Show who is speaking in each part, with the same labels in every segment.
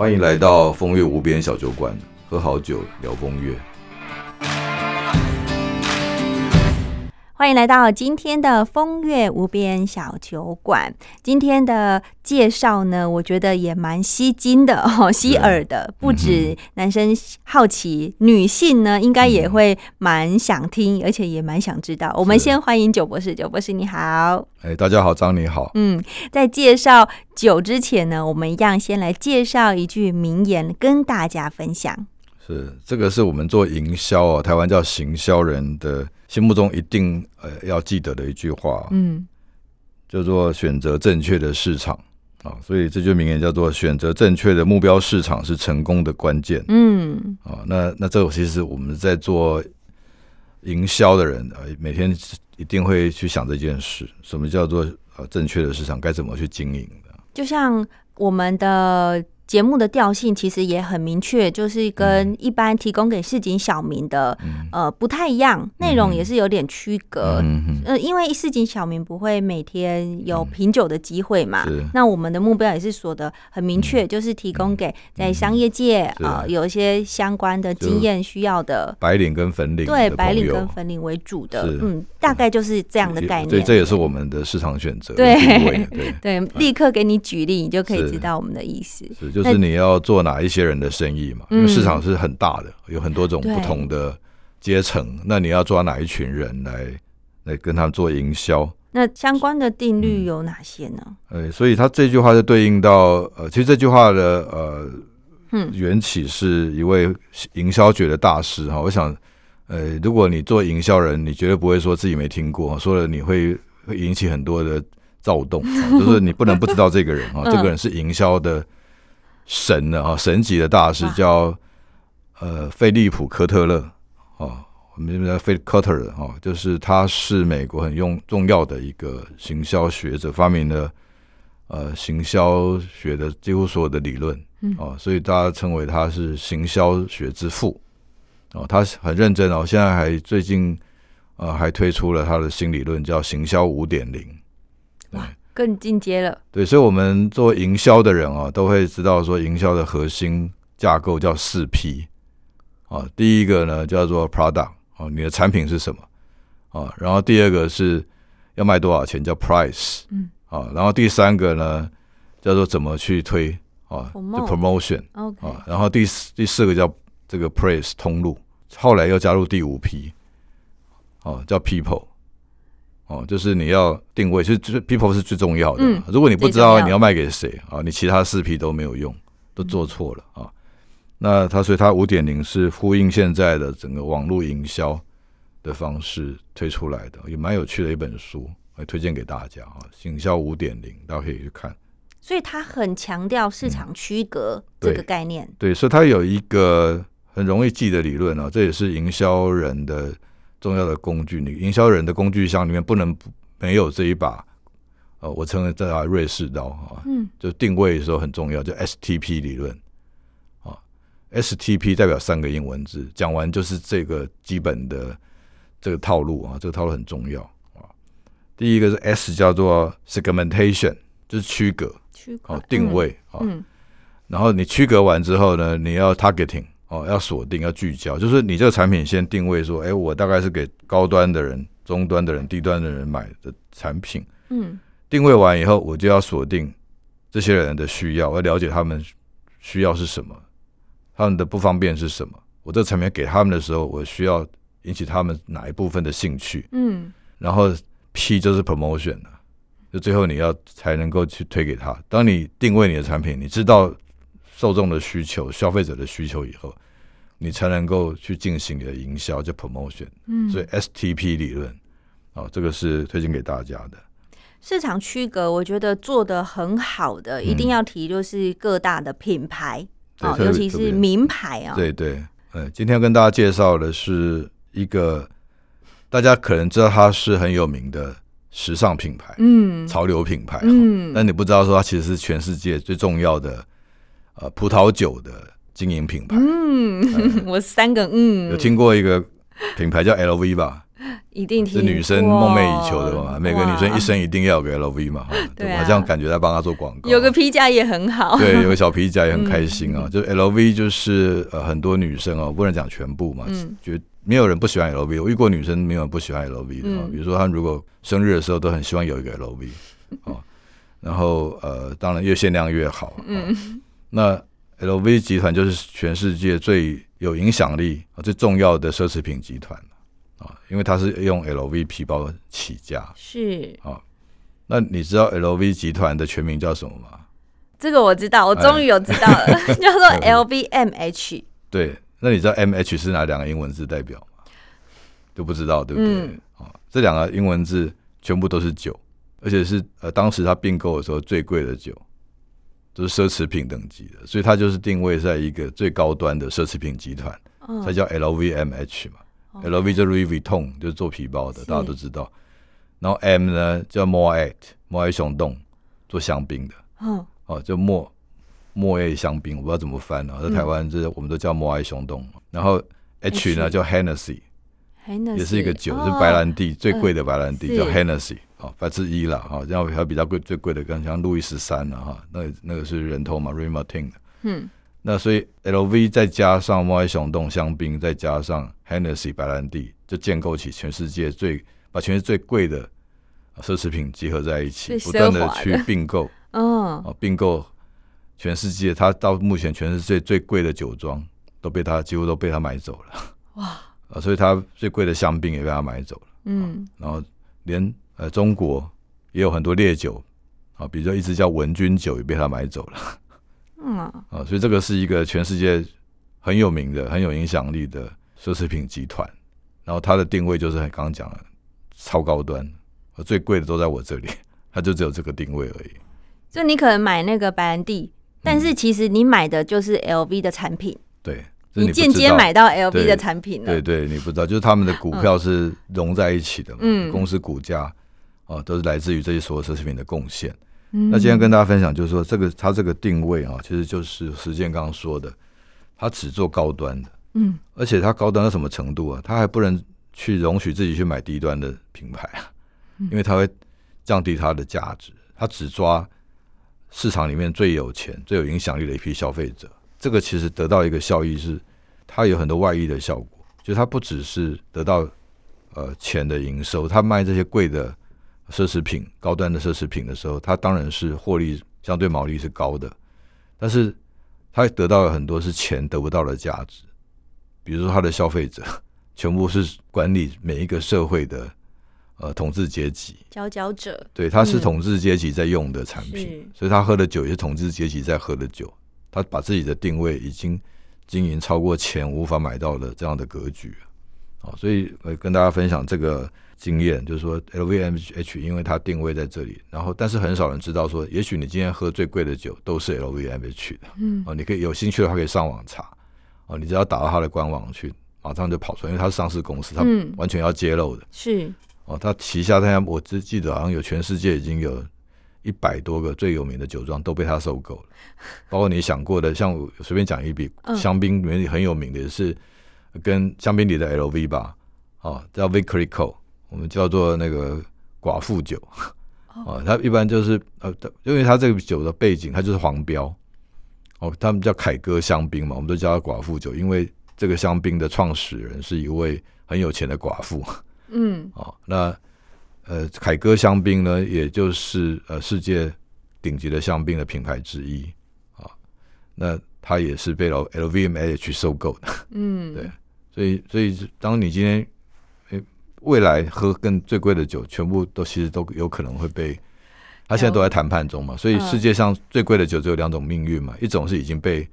Speaker 1: 欢迎来到风月无边小酒馆，喝好酒聊风月。
Speaker 2: 欢迎来到今天的风月无边小酒馆。今天的介绍呢，我觉得也蛮吸睛的 哦，吸耳的。不止男生好奇，女性呢应该也会蛮想听，而且也蛮想知道。我们先欢迎九博士，九博士你好。
Speaker 1: 哎，大家好，张你好。
Speaker 2: 嗯，在介绍酒之前呢，我们一样先来介绍一句名言，跟大家分享。
Speaker 1: 是这个是我们做营销啊，台湾叫行销人的。心目中一定呃要记得的一句话，嗯，叫做选择正确的市场啊，所以这句名言叫做选择正确的目标市场是成功的关键，嗯，啊，那那这其实我们在做营销的人啊，每天一定会去想这件事，什么叫做呃正确的市场该怎么去经营的，
Speaker 2: 就像我们的。节目的调性其实也很明确，就是跟一般提供给市井小民的呃不太一样，内容也是有点区隔。嗯呃，因为市井小民不会每天有品酒的机会嘛，那我们的目标也是说的很明确，就是提供给在商业界啊。有一些相关的经验需要的
Speaker 1: 白领跟粉领，
Speaker 2: 对白领跟粉领为主的，嗯，大概就是这样的概念。
Speaker 1: 对，这也是我们的市场选择。
Speaker 2: 对对，立刻给你举例，你就可以知道我们的意思。
Speaker 1: 就是你要做哪一些人的生意嘛？因为市场是很大的，有很多种不同的阶层。那你要抓哪一群人来来跟他做营销？
Speaker 2: 那相关的定律有哪些呢？
Speaker 1: 呃，所以他这句话就对应到呃，其实这句话的呃，嗯缘起是一位营销学的大师哈。我想，呃，如果你做营销人，你绝对不会说自己没听过，说了你会会引起很多的躁动，就是你不能不知道这个人啊，这个人是营销的。神的啊，神级的大师叫呃，菲利普科特勒啊，我们这边叫菲科特勒啊，就是他是美国很用重要的一个行销学者，发明了呃行销学的几乎所有的理论啊，所以大家称为他是行销学之父哦，他很认真哦，现在还最近呃还推出了他的新理论，叫行销五点零。
Speaker 2: 更进阶了，
Speaker 1: 对，所以，我们做营销的人啊，都会知道说，营销的核心架构叫四 P 啊。第一个呢叫做 product 啊，你的产品是什么啊？然后第二个是要卖多少钱，叫 price，嗯，啊，然后第三个呢叫做怎么去推啊，就 promotion，OK，啊，然后第四第四个叫这个 price 通路，后来又加入第五 P，哦，叫 people。哦，就是你要定位，其实就是 people 是最重要的。如果你不知道你要卖给谁啊，你其他四 P 都没有用，都做错了啊。那他所以他五点零是呼应现在的整个网络营销的方式推出来的，也蛮有趣的一本书，来推荐给大家啊。行销五点零，大家可以去看。
Speaker 2: 所以他很强调市场区隔这个概念。
Speaker 1: 对，所以他有一个很容易记的理论啊，这也是营销人的。重要的工具，你营销人的工具箱里面不能没有这一把，呃，我称为这把瑞士刀啊，嗯，就定位的时候很重要，就 STP 理论啊，STP 代表三个英文字，讲完就是这个基本的这个套路啊，这个套路很重要啊。第一个是 S 叫做 segmentation，就是区隔，
Speaker 2: 区隔
Speaker 1: 定位啊，然后你区隔完之后呢，你要 targeting。哦，要锁定，要聚焦，就是你这个产品先定位说，哎，我大概是给高端的人、中端的人、低端的人买的产品。嗯，定位完以后，我就要锁定这些人的需要，我要了解他们需要是什么，他们的不方便是什么。我这个产品给他们的时候，我需要引起他们哪一部分的兴趣？嗯，然后 P 就是 promotion 了，就最后你要才能够去推给他。当你定位你的产品，你知道。受众的需求、消费者的需求以后，你才能够去进行你的营销，叫 promotion。嗯，所以 STP 理论，哦，这个是推荐给大家的。
Speaker 2: 市场区隔，我觉得做的很好的，一定要提就是各大的品牌啊，尤其是名牌啊。
Speaker 1: 对对，嗯，今天要跟大家介绍的是一个大家可能知道它是很有名的时尚品牌，嗯，潮流品牌，嗯，但你不知道说它其实是全世界最重要的。呃，葡萄酒的经营品牌，
Speaker 2: 嗯，我三个嗯，
Speaker 1: 有听过一个品牌叫 LV 吧？
Speaker 2: 一定
Speaker 1: 是女生梦寐以求的嘛，每个女生一生一定要有个 LV 嘛，对吧？这样感觉在帮她做广告，
Speaker 2: 有个皮夹也很好，
Speaker 1: 对，有个小皮夹也很开心啊。就 LV 就是呃很多女生哦，不能讲全部嘛，就没有人不喜欢 LV。我遇过女生没有人不喜欢 LV 的，比如说她如果生日的时候都很希望有一个 LV 哦，然后呃当然越限量越好。嗯，那 LV 集团就是全世界最有影响力、最重要的奢侈品集团。啊，因为它是用 LV 皮包起家，
Speaker 2: 是
Speaker 1: 啊。那你知道 LV 集团的全名叫什么吗？
Speaker 2: 这个我知道，我终于有知道了，叫做 LVMH。
Speaker 1: 对，那你知道 MH 是哪两个英文字代表吗？都不知道，对不对？啊，这两个英文字全部都是酒，而且是呃，当时他并购的时候最贵的酒，都是奢侈品等级的，所以它就是定位在一个最高端的奢侈品集团，才叫 LVMH 嘛。LV 就 Louis Vuitton 就是做皮包的，大家都知道。然后 M 呢叫 Moet Moet 熊洞做香槟的，哦哦，就莫莫爱香槟，我不知道怎么翻啊，在台湾这我们都叫莫爱熊洞。然后 H 呢叫 Hennessy，也是一个酒，是白兰地最贵的白兰地，叫 Hennessy，哦，百之一了哈。然后还有比较贵最贵的，跟像路易十三了哈，那那个是人头嘛 r e m a r t i n 的，嗯。那所以 L V 再加上莫埃熊洞香槟，再加上 Hennessy 白兰地，就建构起全世界最把全世界最贵的奢侈品集合在一起，不断的去并购，嗯，啊，并购全世界，它到目前全世界最贵的酒庄都被它几乎都被它买走了，哇，啊，所以它最贵的香槟也被它买走了，嗯，然后连呃中国也有很多烈酒，啊，比如说一支叫文君酒也被他买走了。嗯啊，所以这个是一个全世界很有名的、很有影响力的奢侈品集团，然后它的定位就是刚刚讲的超高端，最贵的都在我这里，它就只有这个定位而已。
Speaker 2: 就你可能买那个白兰地，但是其实你买的就是 LV 的产品，
Speaker 1: 对，
Speaker 2: 你间接买到 LV 的产品了。
Speaker 1: 对对，你不知道，就是他们的股票是融在一起的，嗯，公司股价啊都是来自于这些所有奢侈品的贡献。那今天跟大家分享，就是说这个它这个定位啊，其实就是实践刚刚说的，它只做高端的，嗯，而且它高端到什么程度啊？它还不能去容许自己去买低端的品牌啊，因为它会降低它的价值。它只抓市场里面最有钱、最有影响力的一批消费者。这个其实得到一个效益是，它有很多外溢的效果，就它不只是得到呃钱的营收，它卖这些贵的。奢侈品、高端的奢侈品的时候，它当然是获利相对毛利是高的，但是它得到了很多是钱得不到的价值，比如说它的消费者 全部是管理每一个社会的呃统治阶级，
Speaker 2: 佼佼者，
Speaker 1: 对，它是统治阶级在用的产品，所以他喝的酒也是统治阶级在喝的酒，他把自己的定位已经经营超过钱无法买到的这样的格局，好，所以我跟大家分享这个。经验就是说，LVMH 因为它定位在这里，然后但是很少人知道说，也许你今天喝最贵的酒都是 LVMH 的，嗯，哦，你可以有兴趣的话可以上网查，哦，你只要打到它的官网去，马上就跑出来，因为它是上市公司，它完全要揭露的，
Speaker 2: 是，
Speaker 1: 哦，它旗下它我只记得好像有全世界已经有一百多个最有名的酒庄都被它收购了，包括你想过的，像我随便讲一笔，香槟里面很有名的也是跟香槟里的 LV 吧，哦，叫 Victory Co。我们叫做那个寡妇酒，啊，它一般就是呃，因为它这个酒的背景，它就是黄标，哦，他们叫凯歌香槟嘛，我们都叫它寡妇酒，因为这个香槟的创始人是一位很有钱的寡妇，嗯，哦，那呃，凯歌香槟呢，也就是呃世界顶级的香槟的品牌之一，啊，那它也是被 L LVMH 收购的，嗯，对，所以所以当你今天。未来喝更最贵的酒，全部都其实都有可能会被，他现在都在谈判中嘛。所以世界上最贵的酒只有两种命运嘛，一种是已经被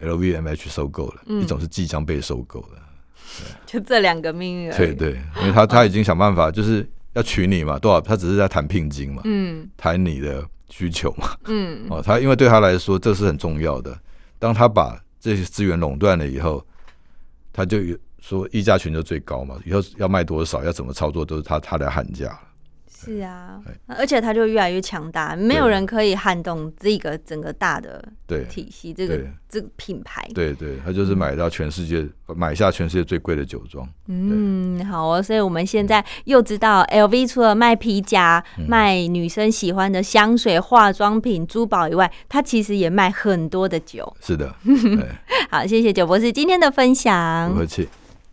Speaker 1: LVMH 收购了，一种是即将被收购的。
Speaker 2: 就这两个命运。
Speaker 1: 对对，因为他他已经想办法，就是要娶你嘛，多少？他只是在谈聘金嘛，嗯，谈你的需求嘛，嗯，哦，他因为对他来说这是很重要的。当他把这些资源垄断了以后，他就有。说溢价权就最高嘛，以后要卖多少，要怎么操作，都是他他来喊价
Speaker 2: 是啊，而且它就越来越强大，没有人可以撼动这个整个大的体系，这个这个品牌。
Speaker 1: 对对，它就是买到全世界买下全世界最贵的酒庄。
Speaker 2: 嗯，好哦，所以我们现在又知道，LV 除了卖皮夹、卖女生喜欢的香水、化妆品、珠宝以外，它其实也卖很多的酒。
Speaker 1: 是的，
Speaker 2: 好，谢谢九博士今天的分享。
Speaker 1: 不客气。